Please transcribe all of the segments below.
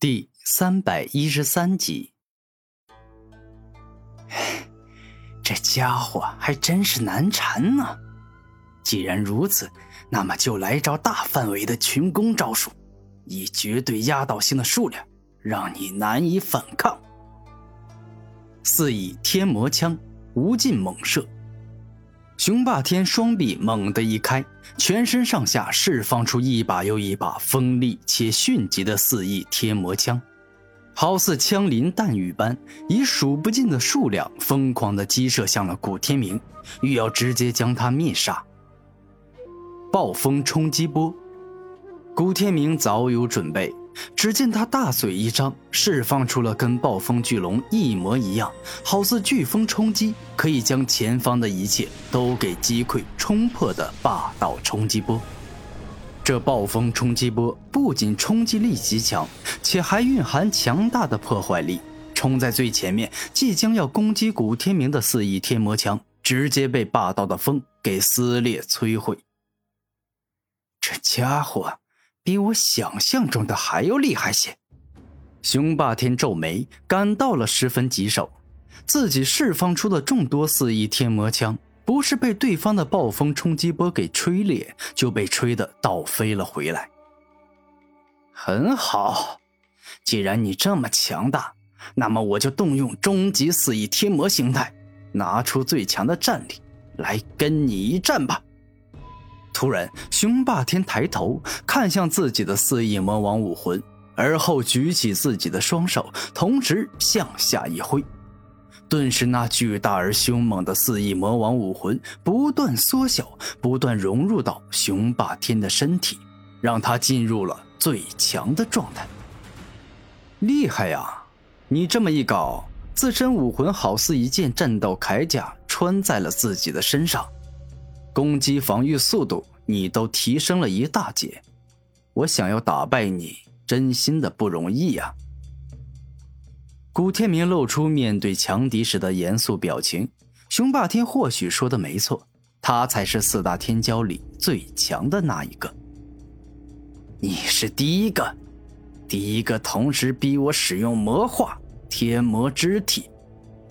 第三百一十三集。这家伙还真是难缠呢。既然如此，那么就来招大范围的群攻招数，以绝对压倒性的数量，让你难以反抗。四以天魔枪，无尽猛射。雄霸天双臂猛地一开，全身上下释放出一把又一把锋利且迅疾的四翼天魔枪，好似枪林弹雨般，以数不尽的数量疯狂地击射向了古天明，欲要直接将他灭杀。暴风冲击波，古天明早有准备。只见他大嘴一张，释放出了跟暴风巨龙一模一样，好似飓风冲击，可以将前方的一切都给击溃、冲破的霸道冲击波。这暴风冲击波不仅冲击力极强，且还蕴含强大的破坏力。冲在最前面，即将要攻击古天明的四翼天魔枪，直接被霸道的风给撕裂摧毁。这家伙。比我想象中的还要厉害些。雄霸天皱眉，感到了十分棘手。自己释放出的众多四翼天魔枪，不是被对方的暴风冲击波给吹裂，就被吹得倒飞了回来。很好，既然你这么强大，那么我就动用终极四翼天魔形态，拿出最强的战力来跟你一战吧。突然，雄霸天抬头看向自己的四翼魔王武魂，而后举起自己的双手，同时向下一挥，顿时那巨大而凶猛的四翼魔王武魂不断缩小，不断融入到雄霸天的身体，让他进入了最强的状态。厉害呀！你这么一搞，自身武魂好似一件战斗铠甲穿在了自己的身上。攻击防御速度你都提升了一大截，我想要打败你，真心的不容易呀。古天明露出面对强敌时的严肃表情。雄霸天或许说的没错，他才是四大天骄里最强的那一个。你是第一个，第一个同时逼我使用魔化、天魔之体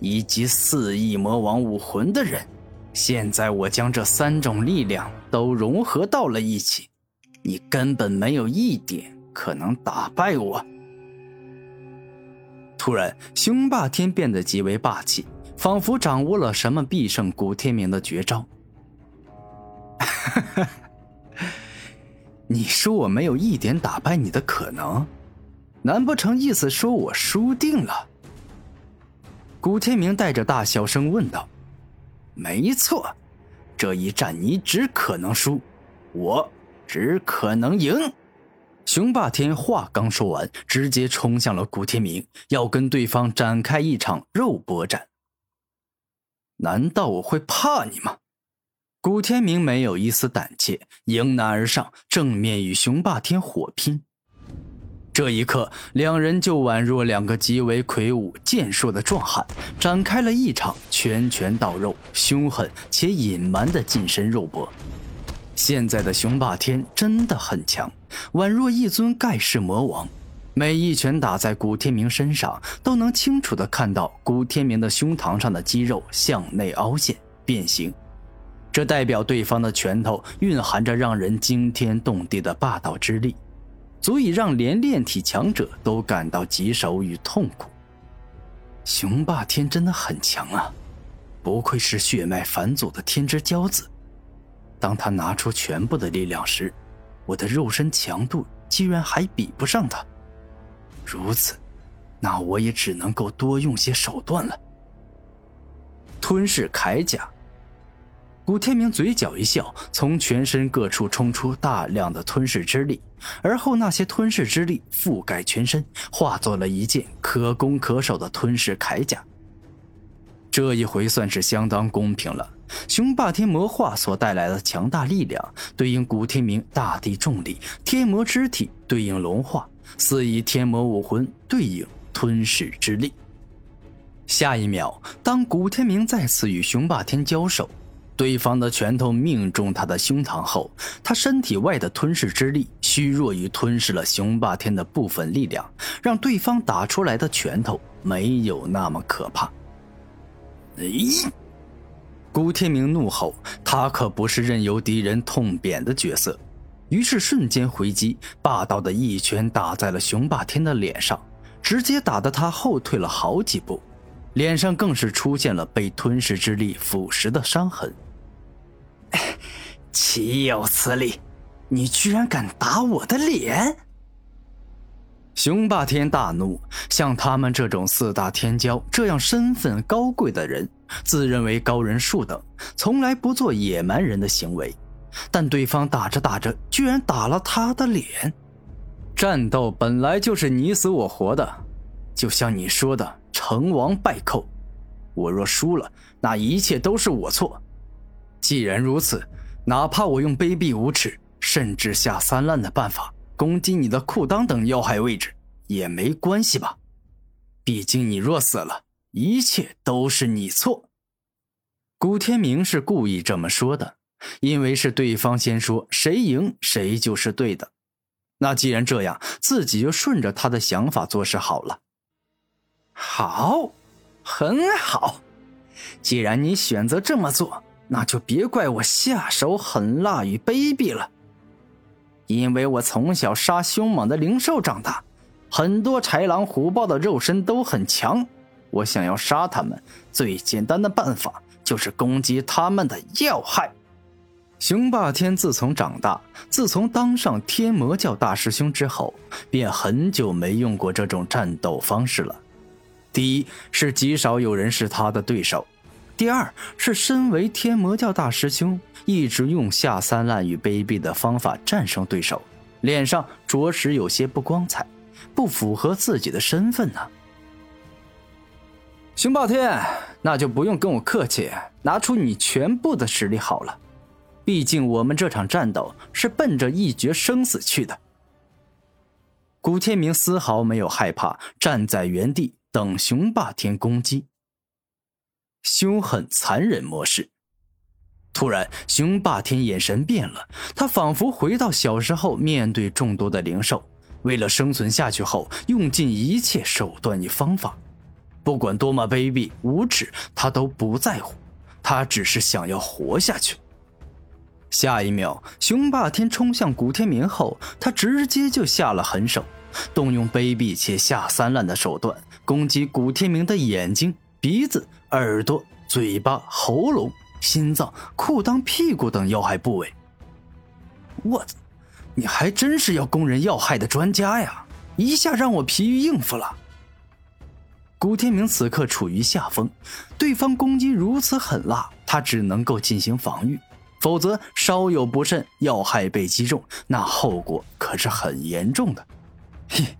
以及四翼魔王武魂的人。现在我将这三种力量都融合到了一起，你根本没有一点可能打败我。突然，雄霸天变得极为霸气，仿佛掌握了什么必胜古天明的绝招。你说我没有一点打败你的可能？难不成意思说我输定了？古天明带着大笑声问道。没错，这一战你只可能输，我只可能赢。熊霸天话刚说完，直接冲向了古天明，要跟对方展开一场肉搏战。难道我会怕你吗？古天明没有一丝胆怯，迎难而上，正面与熊霸天火拼。这一刻，两人就宛若两个极为魁梧健硕的壮汉，展开了一场拳拳到肉、凶狠且隐瞒的近身肉搏。现在的雄霸天真的很强，宛若一尊盖世魔王。每一拳打在古天明身上，都能清楚地看到古天明的胸膛上的肌肉向内凹陷变形，这代表对方的拳头蕴含着让人惊天动地的霸道之力。足以让连炼体强者都感到棘手与痛苦。雄霸天真的很强啊，不愧是血脉返祖的天之骄子。当他拿出全部的力量时，我的肉身强度居然还比不上他。如此，那我也只能够多用些手段了。吞噬铠甲。古天明嘴角一笑，从全身各处冲出大量的吞噬之力，而后那些吞噬之力覆盖全身，化作了一件可攻可守的吞噬铠甲。这一回算是相当公平了。雄霸天魔化所带来的强大力量，对应古天明大地重力；天魔之体对应龙化；四翼天魔武魂对应吞噬之力。下一秒，当古天明再次与雄霸天交手。对方的拳头命中他的胸膛后，他身体外的吞噬之力虚弱于吞噬了雄霸天的部分力量，让对方打出来的拳头没有那么可怕。咦！古天明怒吼，他可不是任由敌人痛扁的角色，于是瞬间回击，霸道的一拳打在了雄霸天的脸上，直接打得他后退了好几步，脸上更是出现了被吞噬之力腐蚀的伤痕。岂有此理！你居然敢打我的脸！雄霸天大怒，像他们这种四大天骄这样身份高贵的人，自认为高人数等，从来不做野蛮人的行为。但对方打着打着，居然打了他的脸。战斗本来就是你死我活的，就像你说的“成王败寇”。我若输了，那一切都是我错。既然如此，哪怕我用卑鄙无耻。甚至下三滥的办法攻击你的裤裆等要害位置也没关系吧？毕竟你若死了，一切都是你错。古天明是故意这么说的，因为是对方先说，谁赢谁就是对的。那既然这样，自己就顺着他的想法做事好了。好，很好。既然你选择这么做，那就别怪我下手狠辣与卑鄙了。因为我从小杀凶猛的灵兽长大，很多豺狼虎豹的肉身都很强。我想要杀他们，最简单的办法就是攻击他们的要害。雄霸天自从长大，自从当上天魔教大师兄之后，便很久没用过这种战斗方式了。第一是极少有人是他的对手。第二是，身为天魔教大师兄，一直用下三滥与卑鄙的方法战胜对手，脸上着实有些不光彩，不符合自己的身份呢。熊霸天，那就不用跟我客气，拿出你全部的实力好了。毕竟我们这场战斗是奔着一决生死去的。古天明丝毫没有害怕，站在原地等熊霸天攻击。凶狠残忍模式。突然，雄霸天眼神变了，他仿佛回到小时候面对众多的灵兽，为了生存下去后，用尽一切手段与方法，不管多么卑鄙无耻，他都不在乎，他只是想要活下去。下一秒，雄霸天冲向古天明后，他直接就下了狠手，动用卑鄙且下三滥的手段攻击古天明的眼睛。鼻子、耳朵、嘴巴、喉咙、心脏、裤裆、屁股等要害部位。我操，你还真是要攻人要害的专家呀！一下让我疲于应付了。古天明此刻处于下风，对方攻击如此狠辣，他只能够进行防御，否则稍有不慎，要害被击中，那后果可是很严重的。嘿，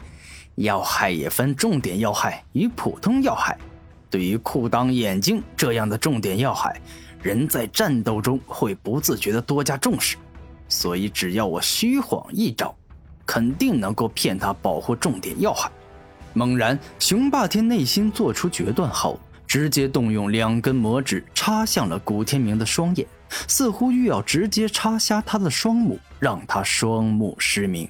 要害也分重点要害与普通要害。对于裤裆、眼睛这样的重点要害，人在战斗中会不自觉的多加重视，所以只要我虚晃一招，肯定能够骗他保护重点要害。猛然，雄霸天内心做出决断后，直接动用两根魔指插向了古天明的双眼，似乎欲要直接插瞎他的双目，让他双目失明。